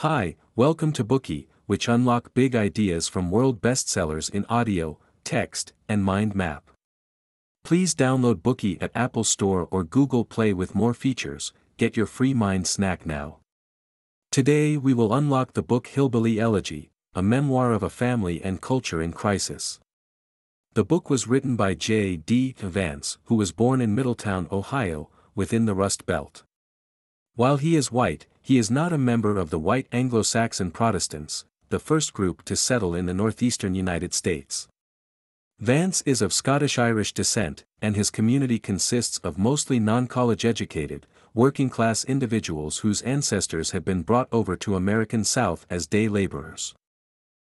Hi, welcome to Bookey, which unlock big ideas from world bestsellers in audio, text, and mind map. Please download Bookey at Apple Store or Google Play with more features. Get your free mind snack now. Today we will unlock the book Hillbilly Elegy, a memoir of a family and culture in crisis. The book was written by J. D. Vance, who was born in Middletown, Ohio, within the Rust Belt. While he is white, he is not a member of the white Anglo-Saxon Protestants, the first group to settle in the northeastern United States. Vance is of Scottish-Irish descent, and his community consists of mostly non-college educated, working-class individuals whose ancestors had been brought over to American South as day laborers.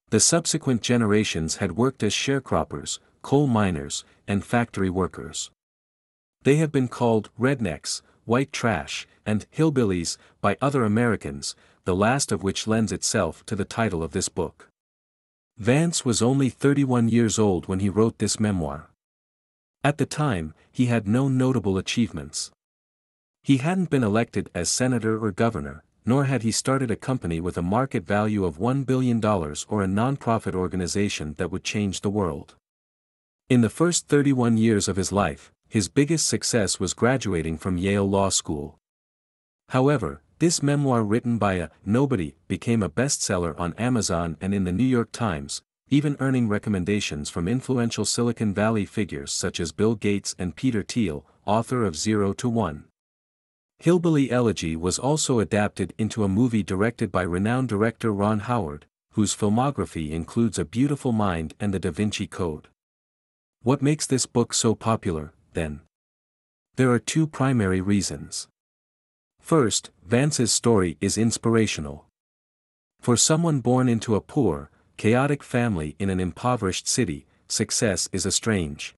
The subsequent generations had worked as sharecroppers, coal miners, and factory workers. They have been called rednecks, white trash, and hillbillies by other Americans, the last of which lends itself to the title of this book. Vance was only 31 years old when he wrote this memoir. At the time, he had no notable achievements. He hadn't been elected as senator or governor, nor had he started a company with a market value of $1 billion or a non-profit organization that would change the world. In the first 31 years of his life, his biggest success was graduating from Yale Law School. However, this memoir written by a nobody became a bestseller on Amazon and in the New York Times, even earning recommendations from influential Silicon Valley figures such as Bill Gates and Peter Thiel, author of Zero to One. Hillbilly Elegy was also adapted into a movie directed by renowned director Ron Howard, whose filmography includes A Beautiful Mind and The Da Vinci Code. What makes this book so popular, then? There are two primary reasons. First, Vance's story is inspirational. For someone born into a poor, chaotic family in an impoverished city, success is a strange.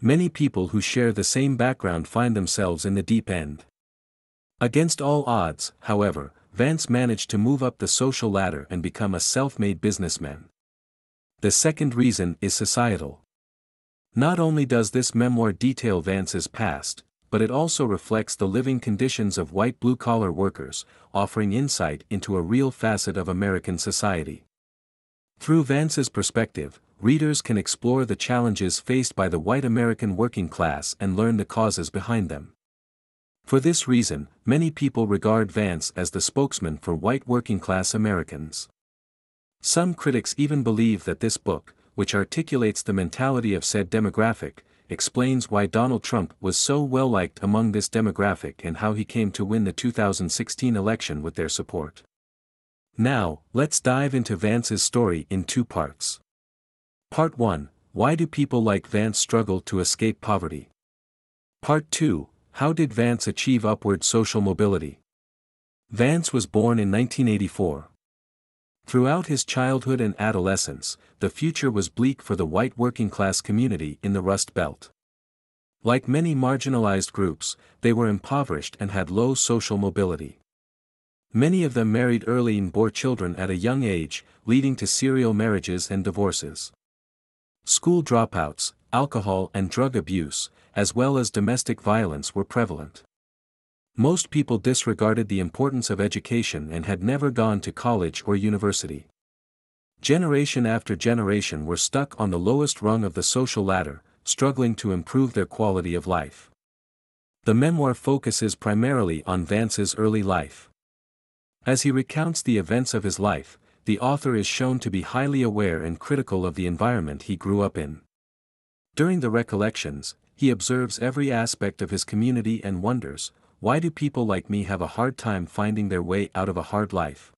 Many people who share the same background find themselves in the deep end. Against all odds, however, Vance managed to move up the social ladder and become a self-made businessman. The second reason is societal. Not only does this memoir detail Vance's past, but it also reflects the living conditions of white blue-collar workers, offering insight into a real facet of American society. Through Vance's perspective, readers can explore the challenges faced by the white American working class and learn the causes behind them. For this reason, many people regard Vance as the spokesman for white working-class Americans. Some critics even believe that this book, which articulates the mentality of said demographic, explains why Donald Trump was so well liked among this demographic and how he came to win the 2016 election with their support. Now, let's dive into Vance's story in two parts. Part 1 Why do people like Vance struggle to escape poverty? Part 2 how did Vance achieve upward social mobility? Vance was born in 1984. Throughout his childhood and adolescence, the future was bleak for the white working class community in the Rust Belt. Like many marginalized groups, they were impoverished and had low social mobility. Many of them married early and bore children at a young age, leading to serial marriages and divorces. School dropouts, alcohol and drug abuse, as well as domestic violence were prevalent. Most people disregarded the importance of education and had never gone to college or university. Generation after generation were stuck on the lowest rung of the social ladder, struggling to improve their quality of life. The memoir focuses primarily on Vance's early life. As he recounts the events of his life, the author is shown to be highly aware and critical of the environment he grew up in. During the recollections, he observes every aspect of his community and wonders, why do people like me have a hard time finding their way out of a hard life?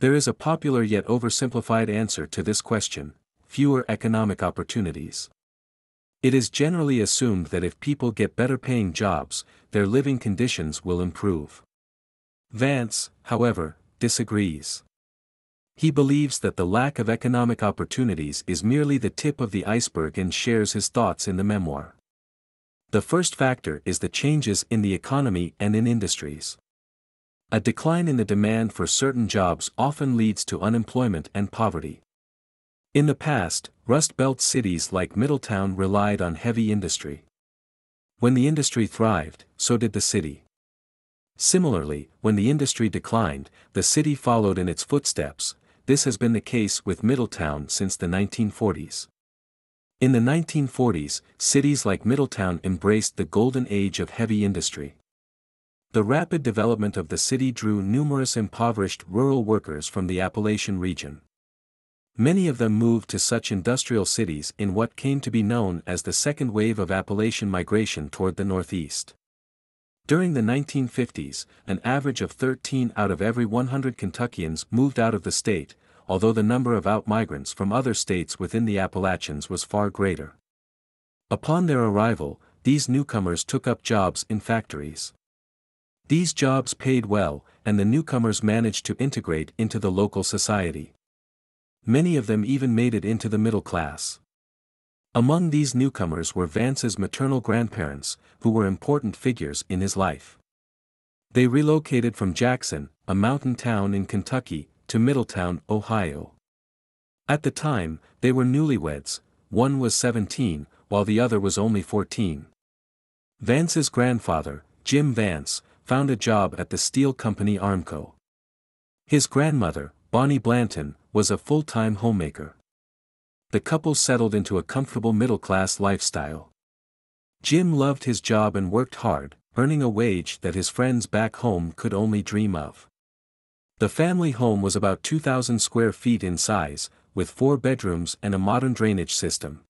There is a popular yet oversimplified answer to this question, fewer economic opportunities. It is generally assumed that if people get better paying jobs, their living conditions will improve. Vance, however, disagrees. He believes that the lack of economic opportunities is merely the tip of the iceberg and shares his thoughts in the memoir. The first factor is the changes in the economy and in industries. A decline in the demand for certain jobs often leads to unemployment and poverty. In the past, Rust Belt cities like Middletown relied on heavy industry. When the industry thrived, so did the city. Similarly, when the industry declined, the city followed in its footsteps, this has been the case with Middletown since the 1940s. In the 1940s, cities like Middletown embraced the golden age of heavy industry. The rapid development of the city drew numerous impoverished rural workers from the Appalachian region. Many of them moved to such industrial cities in what came to be known as the second wave of Appalachian migration toward the Northeast. During the 1950s, an average of 13 out of every 100 Kentuckians moved out of the state, although the number of out-migrants from other states within the Appalachians was far greater. Upon their arrival, these newcomers took up jobs in factories. These jobs paid well, and the newcomers managed to integrate into the local society. Many of them even made it into the middle class. Among these newcomers were Vance's maternal grandparents, who were important figures in his life. They relocated from Jackson, a mountain town in Kentucky, to Middletown, Ohio. At the time, they were newlyweds, one was 17, while the other was only 14. Vance's grandfather, Jim Vance, found a job at the steel company Armco. His grandmother, Bonnie Blanton, was a full-time homemaker. The couple settled into a comfortable middle-class lifestyle. Jim loved his job and worked hard, earning a wage that his friends back home could only dream of. The family home was about 2,000 square feet in size, with four bedrooms and a modern drainage system.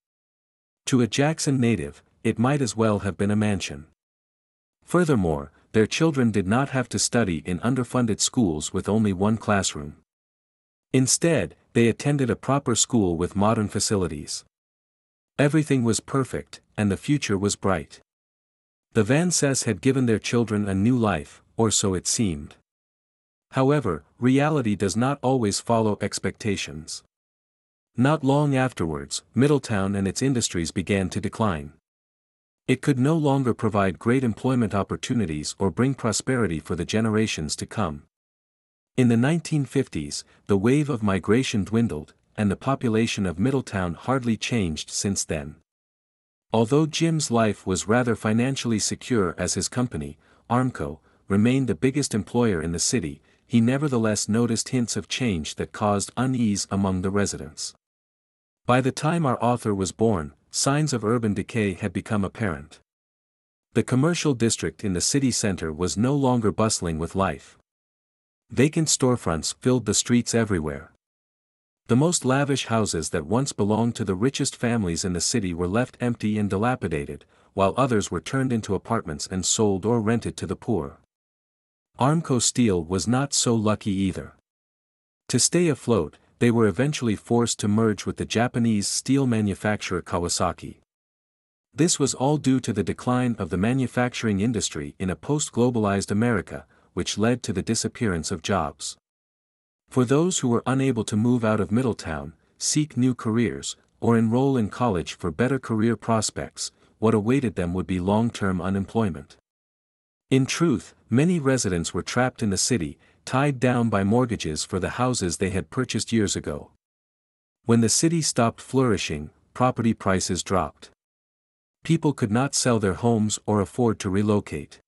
To a Jackson native, it might as well have been a mansion. Furthermore, their children did not have to study in underfunded schools with only one classroom. Instead, they attended a proper school with modern facilities. Everything was perfect, and the future was bright. The Van Vances had given their children a new life, or so it seemed. However, reality does not always follow expectations. Not long afterwards, Middletown and its industries began to decline. It could no longer provide great employment opportunities or bring prosperity for the generations to come. In the 1950s, the wave of migration dwindled, and the population of Middletown hardly changed since then. Although Jim's life was rather financially secure as his company, Armco, remained the biggest employer in the city, he nevertheless noticed hints of change that caused unease among the residents. By the time our author was born, signs of urban decay had become apparent. The commercial district in the city center was no longer bustling with life. Vacant storefronts filled the streets everywhere. The most lavish houses that once belonged to the richest families in the city were left empty and dilapidated, while others were turned into apartments and sold or rented to the poor. Armco Steel was not so lucky either. To stay afloat, they were eventually forced to merge with the Japanese steel manufacturer Kawasaki. This was all due to the decline of the manufacturing industry in a post-globalized America, which led to the disappearance of jobs. For those who were unable to move out of Middletown, seek new careers, or enroll in college for better career prospects, what awaited them would be long-term unemployment. In truth, many residents were trapped in the city, tied down by mortgages for the houses they had purchased years ago. When the city stopped flourishing, property prices dropped. People could not sell their homes or afford to relocate.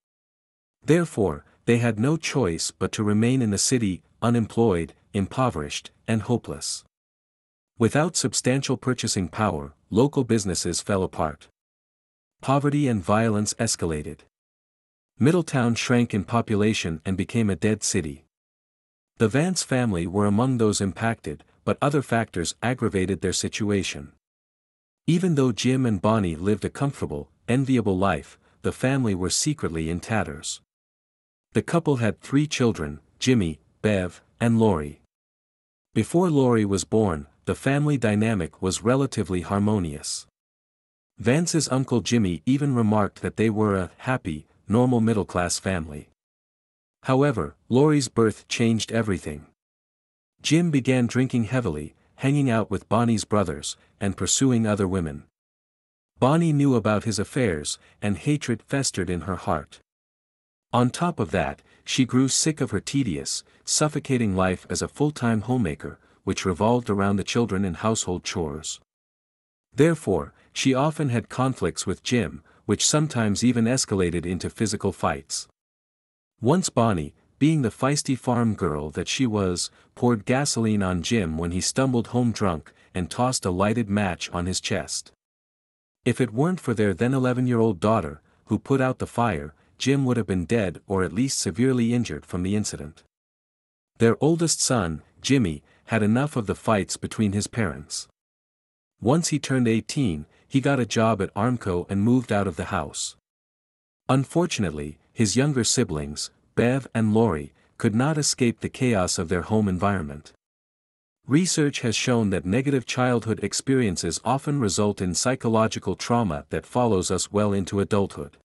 Therefore, they had no choice but to remain in the city, unemployed, impoverished, and hopeless. Without substantial purchasing power, local businesses fell apart. Poverty and violence escalated. Middletown shrank in population and became a dead city. The Vance family were among those impacted, but other factors aggravated their situation. Even though Jim and Bonnie lived a comfortable, enviable life, the family were secretly in tatters. The couple had three children, Jimmy, Bev, and Lori. Before Lori was born, the family dynamic was relatively harmonious. Vance's uncle Jimmy even remarked that they were a happy, normal middle-class family. However, Lori's birth changed everything. Jim began drinking heavily, hanging out with Bonnie's brothers, and pursuing other women. Bonnie knew about his affairs, and hatred festered in her heart. On top of that, she grew sick of her tedious, suffocating life as a full-time homemaker, which revolved around the children and household chores. Therefore, she often had conflicts with Jim, which sometimes even escalated into physical fights. Once Bonnie, being the feisty farm girl that she was, poured gasoline on Jim when he stumbled home drunk, and tossed a lighted match on his chest. If it weren't for their then 11-year-old daughter, who put out the fire, Jim would have been dead or at least severely injured from the incident. Their oldest son, Jimmy, had enough of the fights between his parents. Once he turned 18, he got a job at Armco and moved out of the house. Unfortunately, his younger siblings, Bev and Lori, could not escape the chaos of their home environment. Research has shown that negative childhood experiences often result in psychological trauma that follows us well into adulthood.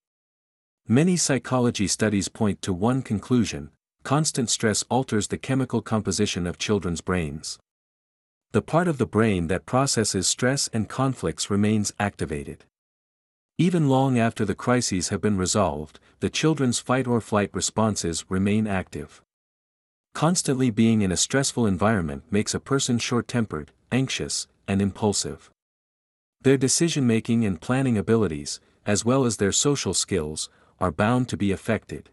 Many psychology studies point to one conclusion constant stress alters the chemical composition of children's brains. The part of the brain that processes stress and conflicts remains activated. Even long after the crises have been resolved, the children's fight or flight responses remain active. Constantly being in a stressful environment makes a person short-tempered, anxious, and impulsive. Their decision-making and planning abilities, as well as their social skills, are bound to be affected.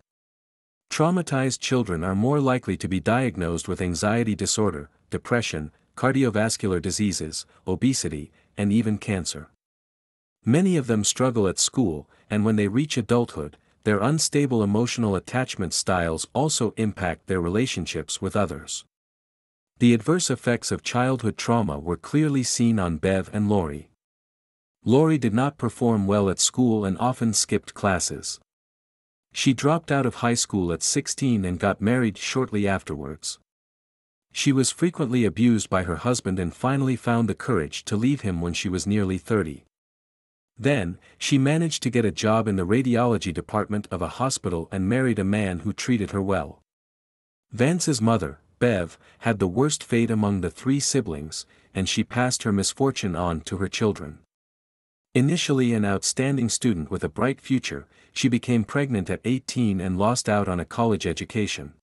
Traumatized children are more likely to be diagnosed with anxiety disorder, depression, cardiovascular diseases, obesity, and even cancer. Many of them struggle at school, and when they reach adulthood, their unstable emotional attachment styles also impact their relationships with others. The adverse effects of childhood trauma were clearly seen on Bev and Lori. Lori did not perform well at school and often skipped classes. She dropped out of high school at 16 and got married shortly afterwards. She was frequently abused by her husband and finally found the courage to leave him when she was nearly 30. Then, she managed to get a job in the radiology department of a hospital and married a man who treated her well. Vance's mother, Bev, had the worst fate among the three siblings, and she passed her misfortune on to her children. Initially an outstanding student with a bright future, she became pregnant at 18 and lost out on a college education.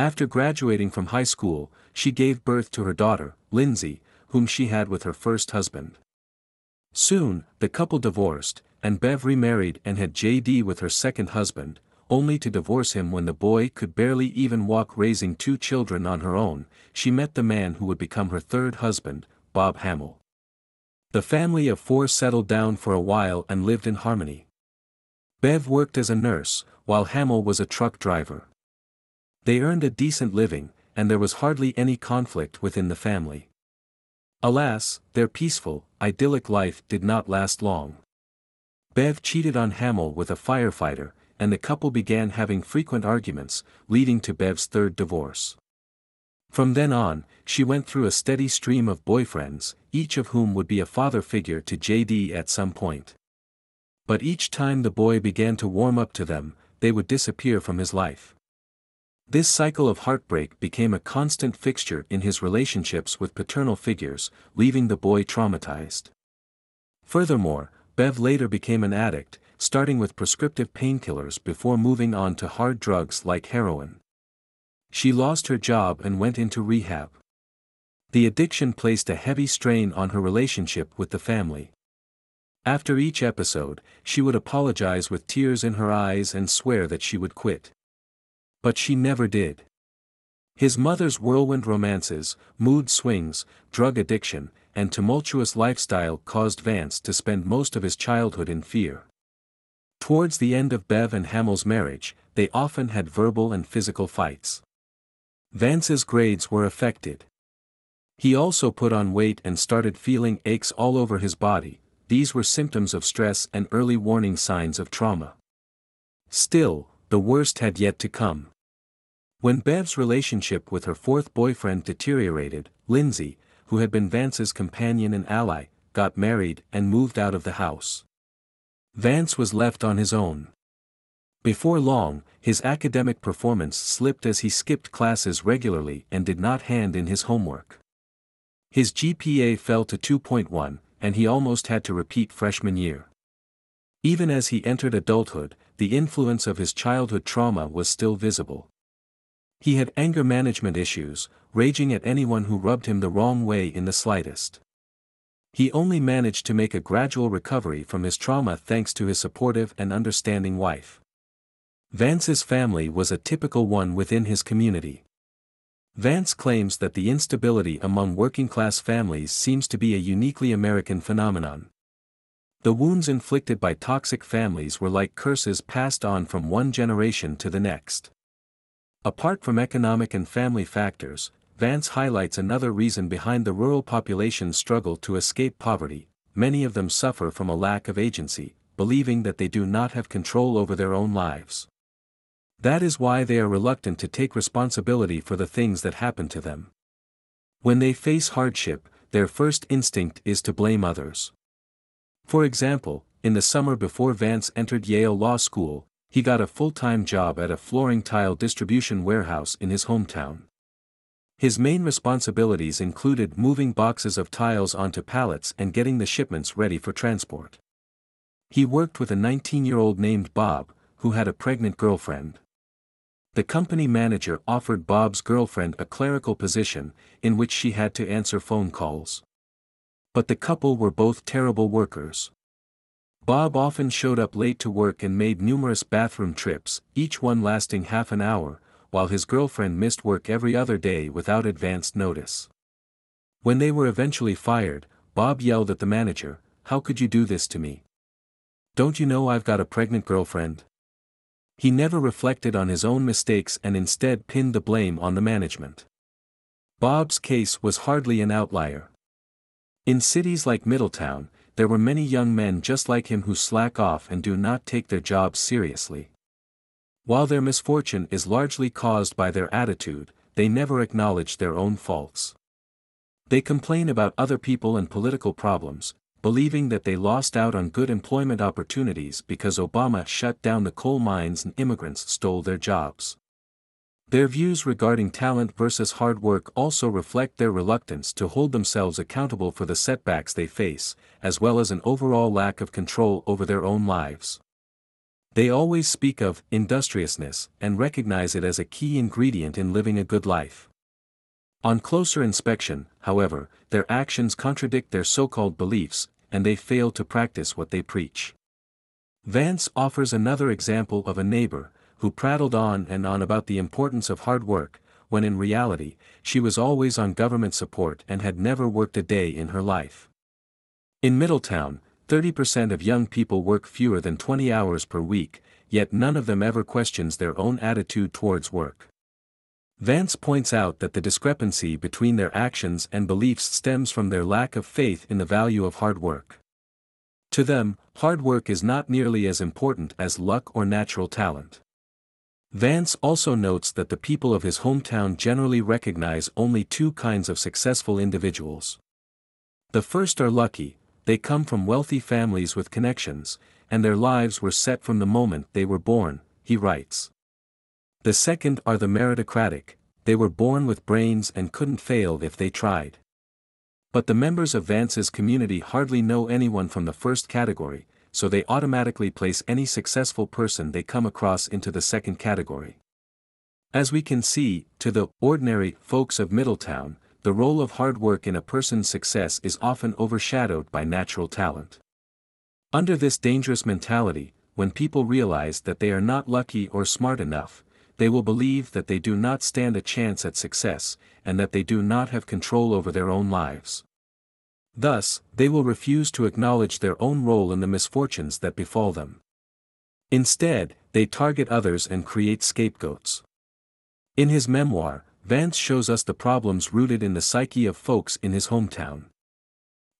After graduating from high school, she gave birth to her daughter, Lindsay, whom she had with her first husband. Soon, the couple divorced, and Bev remarried and had JD with her second husband, only to divorce him when the boy could barely even walk raising two children on her own, she met the man who would become her third husband, Bob Hamel. The family of four settled down for a while and lived in harmony. Bev worked as a nurse, while Hamel was a truck driver. They earned a decent living, and there was hardly any conflict within the family. Alas, their peaceful, idyllic life did not last long. Bev cheated on Hamel with a firefighter, and the couple began having frequent arguments, leading to Bev's third divorce. From then on, she went through a steady stream of boyfriends, each of whom would be a father figure to JD at some point. But each time the boy began to warm up to them, they would disappear from his life. This cycle of heartbreak became a constant fixture in his relationships with paternal figures, leaving the boy traumatized. Furthermore, Bev later became an addict, starting with prescriptive painkillers before moving on to hard drugs like heroin. She lost her job and went into rehab. The addiction placed a heavy strain on her relationship with the family. After each episode, she would apologize with tears in her eyes and swear that she would quit. But she never did. His mother's whirlwind romances, mood swings, drug addiction, and tumultuous lifestyle caused Vance to spend most of his childhood in fear. Towards the end of Bev and Hamel's marriage, they often had verbal and physical fights. Vance's grades were affected. He also put on weight and started feeling aches all over his body, these were symptoms of stress and early warning signs of trauma. Still, the worst had yet to come. When Bev's relationship with her fourth boyfriend deteriorated, Lindsay, who had been Vance's companion and ally, got married and moved out of the house. Vance was left on his own. Before long, his academic performance slipped as he skipped classes regularly and did not hand in his homework. His GPA fell to 2.1, and he almost had to repeat freshman year. Even as he entered adulthood, the influence of his childhood trauma was still visible. He had anger management issues, raging at anyone who rubbed him the wrong way in the slightest. He only managed to make a gradual recovery from his trauma thanks to his supportive and understanding wife. Vance's family was a typical one within his community. Vance claims that the instability among working-class families seems to be a uniquely American phenomenon. The wounds inflicted by toxic families were like curses passed on from one generation to the next. Apart from economic and family factors, Vance highlights another reason behind the rural population's struggle to escape poverty, many of them suffer from a lack of agency, believing that they do not have control over their own lives. That is why they are reluctant to take responsibility for the things that happen to them. When they face hardship, their first instinct is to blame others. For example, in the summer before Vance entered Yale Law School, he got a full-time job at a flooring tile distribution warehouse in his hometown. His main responsibilities included moving boxes of tiles onto pallets and getting the shipments ready for transport. He worked with a 19-year-old named Bob, who had a pregnant girlfriend. The company manager offered Bob's girlfriend a clerical position, in which she had to answer phone calls. But the couple were both terrible workers. Bob often showed up late to work and made numerous bathroom trips, each one lasting half an hour, while his girlfriend missed work every other day without advanced notice. When they were eventually fired, Bob yelled at the manager, How could you do this to me? Don't you know I've got a pregnant girlfriend? He never reflected on his own mistakes and instead pinned the blame on the management. Bob's case was hardly an outlier. In cities like Middletown, there were many young men just like him who slack off and do not take their jobs seriously. While their misfortune is largely caused by their attitude, they never acknowledge their own faults. They complain about other people and political problems, believing that they lost out on good employment opportunities because Obama shut down the coal mines and immigrants stole their jobs. Their views regarding talent versus hard work also reflect their reluctance to hold themselves accountable for the setbacks they face, as well as an overall lack of control over their own lives. They always speak of industriousness and recognize it as a key ingredient in living a good life. On closer inspection, however, their actions contradict their so-called beliefs, and they fail to practice what they preach. Vance offers another example of a neighbor, who prattled on and on about the importance of hard work, when in reality, she was always on government support and had never worked a day in her life. In Middletown, 30% of young people work fewer than 20 hours per week, yet none of them ever questions their own attitude towards work. Vance points out that the discrepancy between their actions and beliefs stems from their lack of faith in the value of hard work. To them, hard work is not nearly as important as luck or natural talent. Vance also notes that the people of his hometown generally recognize only two kinds of successful individuals. The first are lucky, they come from wealthy families with connections, and their lives were set from the moment they were born, he writes. The second are the meritocratic, they were born with brains and couldn't fail if they tried. But the members of Vance's community hardly know anyone from the first category, so they automatically place any successful person they come across into the second category. As we can see, to the ordinary folks of Middletown, the role of hard work in a person's success is often overshadowed by natural talent. Under this dangerous mentality, when people realize that they are not lucky or smart enough, they will believe that they do not stand a chance at success, and that they do not have control over their own lives. Thus, they will refuse to acknowledge their own role in the misfortunes that befall them. Instead, they target others and create scapegoats. In his memoir, Vance shows us the problems rooted in the psyche of folks in his hometown.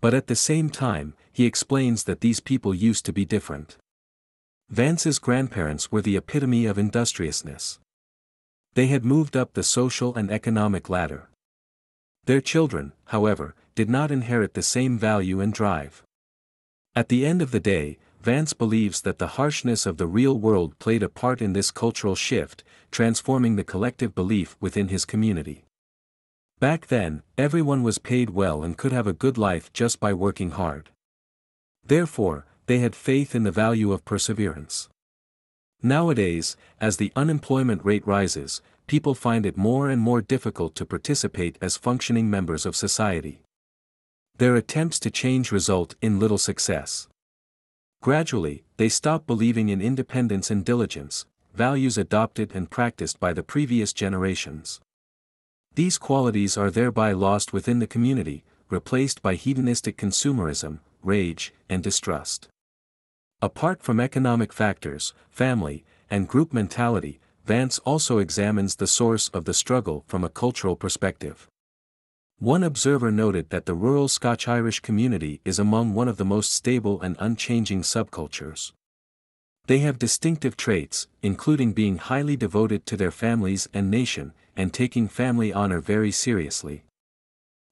But at the same time, he explains that these people used to be different. Vance's grandparents were the epitome of industriousness. They had moved up the social and economic ladder. Their children, however, did not inherit the same value and drive. At the end of the day, Vance believes that the harshness of the real world played a part in this cultural shift, transforming the collective belief within his community. Back then, everyone was paid well and could have a good life just by working hard. Therefore, they had faith in the value of perseverance. Nowadays, as the unemployment rate rises, people find it more and more difficult to participate as functioning members of society. Their attempts to change result in little success. Gradually, they stop believing in independence and diligence, values adopted and practiced by the previous generations. These qualities are thereby lost within the community, replaced by hedonistic consumerism, rage, and distrust. Apart from economic factors, family, and group mentality, Vance also examines the source of the struggle from a cultural perspective. One observer noted that the rural Scotch-Irish community is among one of the most stable and unchanging subcultures. They have distinctive traits, including being highly devoted to their families and nation, and taking family honor very seriously.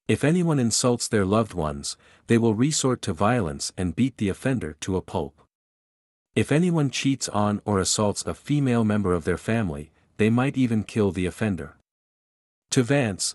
If anyone insults their loved ones, they will resort to violence and beat the offender to a pulp. If anyone cheats on or assaults a female member of their family, they might even kill the offender. To Vance,